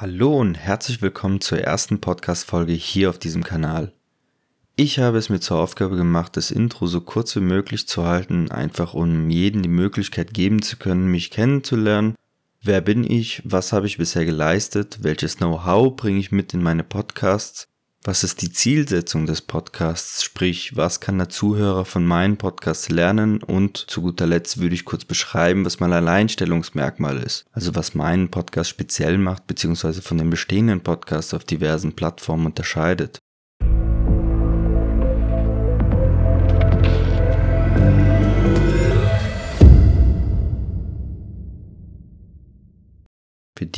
Hallo und herzlich willkommen zur ersten Podcast-Folge hier auf diesem Kanal. Ich habe es mir zur Aufgabe gemacht, das Intro so kurz wie möglich zu halten, einfach um jedem die Möglichkeit geben zu können, mich kennenzulernen. Wer bin ich? Was habe ich bisher geleistet? Welches Know-how bringe ich mit in meine Podcasts? Was ist die Zielsetzung des Podcasts? Sprich, was kann der Zuhörer von meinen Podcasts lernen? Und zu guter Letzt würde ich kurz beschreiben, was mein Alleinstellungsmerkmal ist. Also was meinen Podcast speziell macht, beziehungsweise von den bestehenden Podcasts auf diversen Plattformen unterscheidet.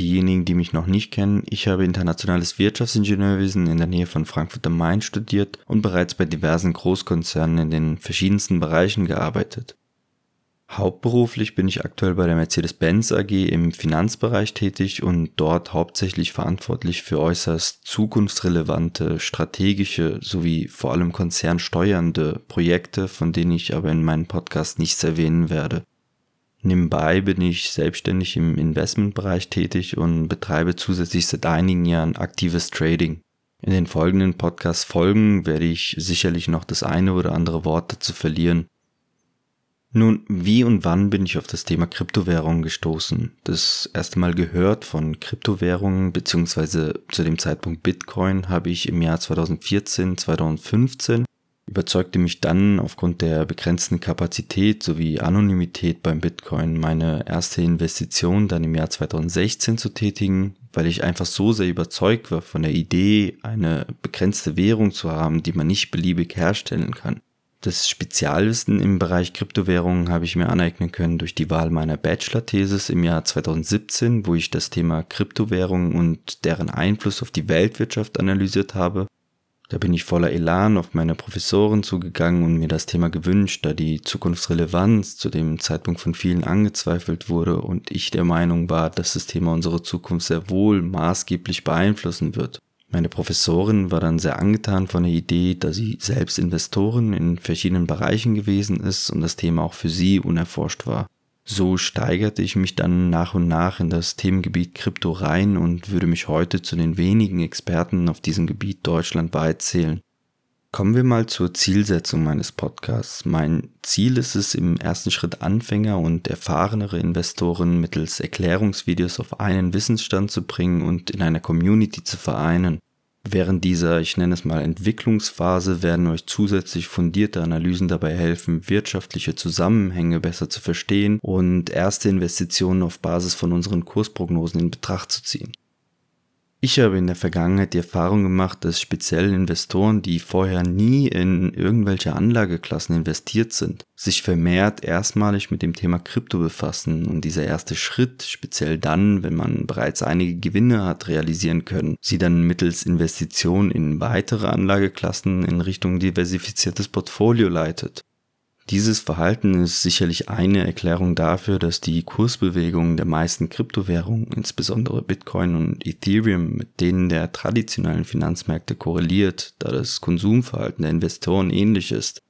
Diejenigen, die mich noch nicht kennen, ich habe internationales Wirtschaftsingenieurwesen in der Nähe von Frankfurt am Main studiert und bereits bei diversen Großkonzernen in den verschiedensten Bereichen gearbeitet. Hauptberuflich bin ich aktuell bei der Mercedes-Benz AG im Finanzbereich tätig und dort hauptsächlich verantwortlich für äußerst zukunftsrelevante, strategische sowie vor allem konzernsteuernde Projekte, von denen ich aber in meinem Podcast nichts erwähnen werde. Nebenbei bin ich selbstständig im Investmentbereich tätig und betreibe zusätzlich seit einigen Jahren aktives Trading. In den folgenden Podcast-Folgen werde ich sicherlich noch das eine oder andere Wort dazu verlieren. Nun, wie und wann bin ich auf das Thema Kryptowährungen gestoßen? Das erste Mal gehört von Kryptowährungen beziehungsweise zu dem Zeitpunkt Bitcoin habe ich im Jahr 2014, 2015 überzeugte mich dann aufgrund der begrenzten Kapazität sowie Anonymität beim Bitcoin meine erste Investition dann im Jahr 2016 zu tätigen, weil ich einfach so sehr überzeugt war von der Idee, eine begrenzte Währung zu haben, die man nicht beliebig herstellen kann. Das Spezialwissen im Bereich Kryptowährungen habe ich mir aneignen können durch die Wahl meiner Bachelor-Thesis im Jahr 2017, wo ich das Thema Kryptowährungen und deren Einfluss auf die Weltwirtschaft analysiert habe da bin ich voller Elan auf meine Professoren zugegangen und mir das Thema gewünscht, da die Zukunftsrelevanz zu dem Zeitpunkt von vielen angezweifelt wurde und ich der Meinung war, dass das Thema unsere Zukunft sehr wohl maßgeblich beeinflussen wird. Meine Professorin war dann sehr angetan von der Idee, da sie selbst Investoren in verschiedenen Bereichen gewesen ist und das Thema auch für sie unerforscht war. So steigerte ich mich dann nach und nach in das Themengebiet Krypto rein und würde mich heute zu den wenigen Experten auf diesem Gebiet deutschlandweit zählen. Kommen wir mal zur Zielsetzung meines Podcasts. Mein Ziel ist es, im ersten Schritt Anfänger und erfahrenere Investoren mittels Erklärungsvideos auf einen Wissensstand zu bringen und in einer Community zu vereinen. Während dieser, ich nenne es mal Entwicklungsphase, werden euch zusätzlich fundierte Analysen dabei helfen, wirtschaftliche Zusammenhänge besser zu verstehen und erste Investitionen auf Basis von unseren Kursprognosen in Betracht zu ziehen. Ich habe in der Vergangenheit die Erfahrung gemacht, dass speziell Investoren, die vorher nie in irgendwelche Anlageklassen investiert sind, sich vermehrt erstmalig mit dem Thema Krypto befassen und dieser erste Schritt, speziell dann, wenn man bereits einige Gewinne hat realisieren können, sie dann mittels Investition in weitere Anlageklassen in Richtung diversifiziertes Portfolio leitet. Dieses Verhalten ist sicherlich eine Erklärung dafür, dass die Kursbewegungen der meisten Kryptowährungen, insbesondere Bitcoin und Ethereum, mit denen der traditionellen Finanzmärkte korreliert, da das Konsumverhalten der Investoren ähnlich ist.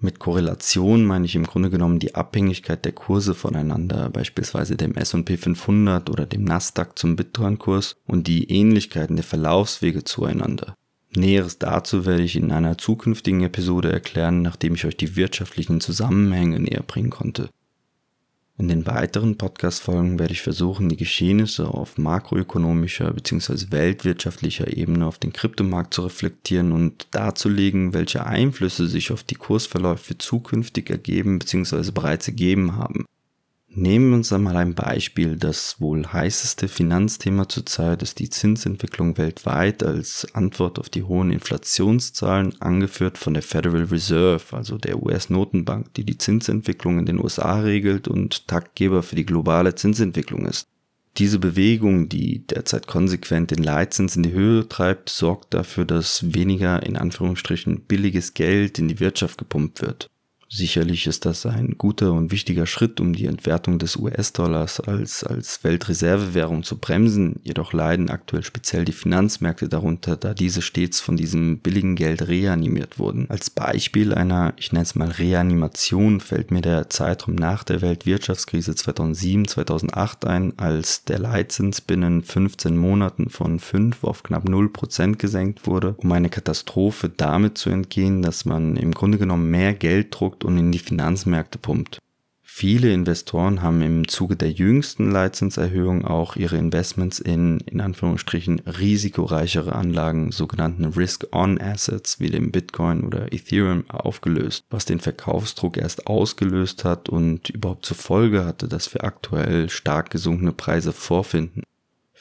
Mit Korrelation meine ich im Grunde genommen die Abhängigkeit der Kurse voneinander, beispielsweise dem S&P 500 oder dem Nasdaq zum Bitcoin-Kurs und die Ähnlichkeiten der Verlaufswege zueinander. Näheres dazu werde ich in einer zukünftigen Episode erklären, nachdem ich euch die wirtschaftlichen Zusammenhänge näher bringen konnte. In den weiteren Podcast-Folgen werde ich versuchen, die Geschehnisse auf makroökonomischer bzw. weltwirtschaftlicher Ebene auf den Kryptomarkt zu reflektieren und darzulegen, welche Einflüsse sich auf die Kursverläufe zukünftig ergeben bzw. bereits ergeben haben. Nehmen wir uns einmal ein Beispiel. Das wohl heißeste Finanzthema zurzeit ist die Zinsentwicklung weltweit als Antwort auf die hohen Inflationszahlen, angeführt von der Federal Reserve, also der US-Notenbank, die die Zinsentwicklung in den USA regelt und Taktgeber für die globale Zinsentwicklung ist. Diese Bewegung, die derzeit konsequent den Leitzins in die Höhe treibt, sorgt dafür, dass weniger in Anführungsstrichen billiges Geld in die Wirtschaft gepumpt wird. Sicherlich ist das ein guter und wichtiger Schritt, um die Entwertung des US-Dollars als, als Weltreservewährung zu bremsen. Jedoch leiden aktuell speziell die Finanzmärkte darunter, da diese stets von diesem billigen Geld reanimiert wurden. Als Beispiel einer, ich nenne es mal Reanimation, fällt mir der Zeitraum nach der Weltwirtschaftskrise 2007-2008 ein, als der Leitzins binnen 15 Monaten von 5 auf knapp 0% gesenkt wurde, um eine Katastrophe damit zu entgehen, dass man im Grunde genommen mehr Geld druckt und in die Finanzmärkte pumpt. Viele Investoren haben im Zuge der jüngsten Leitzinserhöhung auch ihre Investments in, in Anführungsstrichen, risikoreichere Anlagen, sogenannten Risk-On-Assets wie dem Bitcoin oder Ethereum aufgelöst, was den Verkaufsdruck erst ausgelöst hat und überhaupt zur Folge hatte, dass wir aktuell stark gesunkene Preise vorfinden.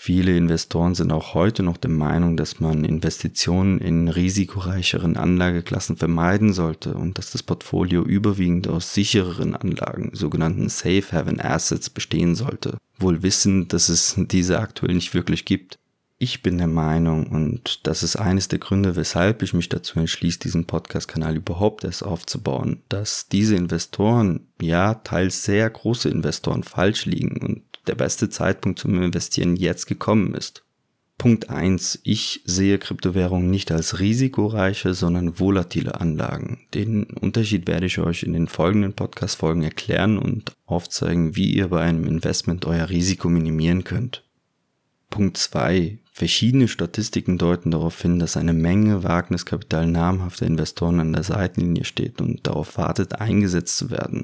Viele Investoren sind auch heute noch der Meinung, dass man Investitionen in risikoreicheren Anlageklassen vermeiden sollte und dass das Portfolio überwiegend aus sichereren Anlagen, sogenannten Safe Haven Assets, bestehen sollte, wohl wissend, dass es diese aktuell nicht wirklich gibt. Ich bin der Meinung, und das ist eines der Gründe, weshalb ich mich dazu entschließe, diesen Podcast-Kanal überhaupt erst aufzubauen, dass diese Investoren, ja, teils sehr große Investoren falsch liegen und der beste Zeitpunkt zum Investieren jetzt gekommen ist. Punkt 1. Ich sehe Kryptowährungen nicht als risikoreiche, sondern volatile Anlagen. Den Unterschied werde ich euch in den folgenden Podcast-Folgen erklären und aufzeigen, wie ihr bei einem Investment euer Risiko minimieren könnt. Punkt 2. Verschiedene Statistiken deuten darauf hin, dass eine Menge Wagniskapital namhafter Investoren an der Seitenlinie steht und darauf wartet, eingesetzt zu werden.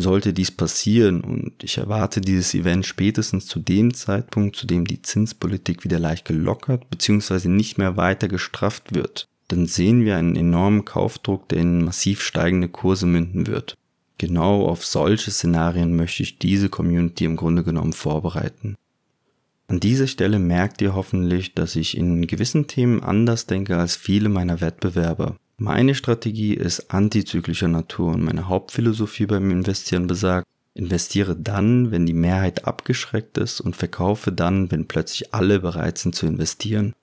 Sollte dies passieren und ich erwarte dieses Event spätestens zu dem Zeitpunkt, zu dem die Zinspolitik wieder leicht gelockert bzw. nicht mehr weiter gestrafft wird, dann sehen wir einen enormen Kaufdruck, der in massiv steigende Kurse münden wird. Genau auf solche Szenarien möchte ich diese Community im Grunde genommen vorbereiten. An dieser Stelle merkt ihr hoffentlich, dass ich in gewissen Themen anders denke als viele meiner Wettbewerber. Meine Strategie ist antizyklischer Natur und meine Hauptphilosophie beim Investieren besagt, investiere dann, wenn die Mehrheit abgeschreckt ist und verkaufe dann, wenn plötzlich alle bereit sind zu investieren.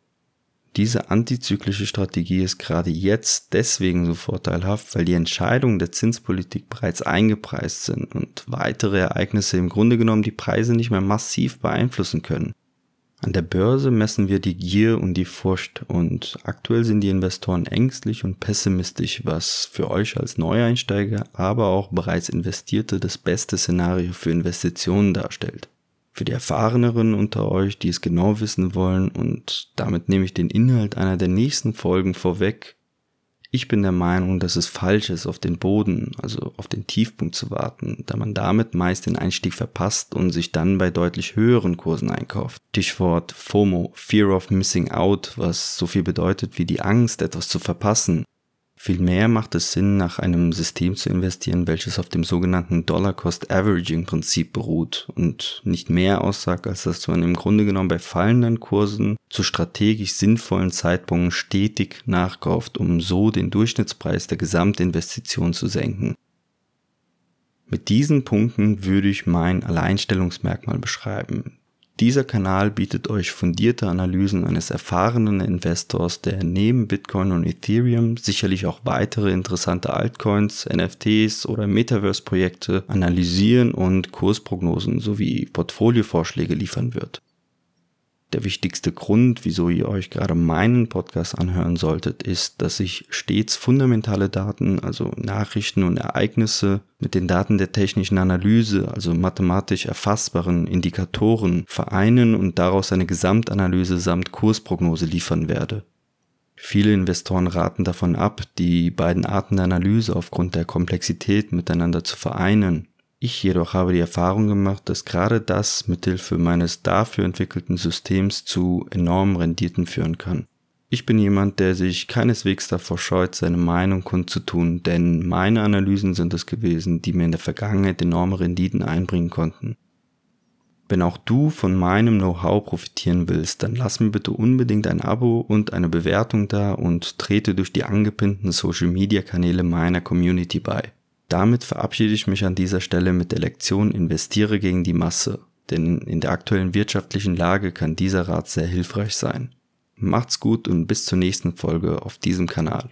Diese antizyklische Strategie ist gerade jetzt deswegen so vorteilhaft, weil die Entscheidungen der Zinspolitik bereits eingepreist sind und weitere Ereignisse im Grunde genommen die Preise nicht mehr massiv beeinflussen können. An der Börse messen wir die Gier und die Furcht und aktuell sind die Investoren ängstlich und pessimistisch, was für euch als Neueinsteiger, aber auch bereits Investierte das beste Szenario für Investitionen darstellt. Für die Erfahreneren unter euch, die es genau wissen wollen und damit nehme ich den Inhalt einer der nächsten Folgen vorweg, ich bin der Meinung, dass es falsch ist, auf den Boden, also auf den Tiefpunkt zu warten, da man damit meist den Einstieg verpasst und sich dann bei deutlich höheren Kursen einkauft. Stichwort FOMO, Fear of Missing Out, was so viel bedeutet wie die Angst, etwas zu verpassen. Vielmehr macht es Sinn, nach einem System zu investieren, welches auf dem sogenannten Dollar-Cost-Averaging-Prinzip beruht und nicht mehr aussagt, als dass man im Grunde genommen bei fallenden Kursen zu strategisch sinnvollen Zeitpunkten stetig nachkauft, um so den Durchschnittspreis der Gesamtinvestition zu senken. Mit diesen Punkten würde ich mein Alleinstellungsmerkmal beschreiben. Dieser Kanal bietet euch fundierte Analysen eines erfahrenen Investors, der neben Bitcoin und Ethereum sicherlich auch weitere interessante Altcoins, NFTs oder Metaverse-Projekte analysieren und Kursprognosen sowie Portfoliovorschläge liefern wird. Der wichtigste Grund, wieso ihr euch gerade meinen Podcast anhören solltet, ist, dass ich stets fundamentale Daten, also Nachrichten und Ereignisse mit den Daten der technischen Analyse, also mathematisch erfassbaren Indikatoren vereinen und daraus eine Gesamtanalyse samt Kursprognose liefern werde. Viele Investoren raten davon ab, die beiden Arten der Analyse aufgrund der Komplexität miteinander zu vereinen ich jedoch habe die Erfahrung gemacht, dass gerade das mithilfe meines dafür entwickelten Systems zu enormen Renditen führen kann. Ich bin jemand, der sich keineswegs davor scheut, seine Meinung kundzutun, denn meine Analysen sind es gewesen, die mir in der Vergangenheit enorme Renditen einbringen konnten. Wenn auch du von meinem Know-how profitieren willst, dann lass mir bitte unbedingt ein Abo und eine Bewertung da und trete durch die angepinnten Social Media Kanäle meiner Community bei. Damit verabschiede ich mich an dieser Stelle mit der Lektion Investiere gegen die Masse, denn in der aktuellen wirtschaftlichen Lage kann dieser Rat sehr hilfreich sein. Macht's gut und bis zur nächsten Folge auf diesem Kanal.